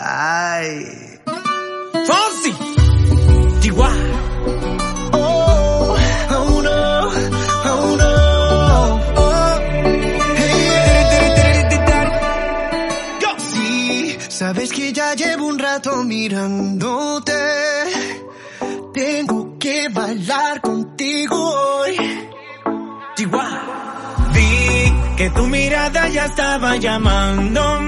Ay. Fonsi. Chihuahua. Oh, oh no, oh no. Oh. Hey, Yo. Sí, sabes que ya llevo un rato mirándote. Tengo que bailar contigo hoy. Chihuahua. Vi que tu mirada ya estaba llamándome.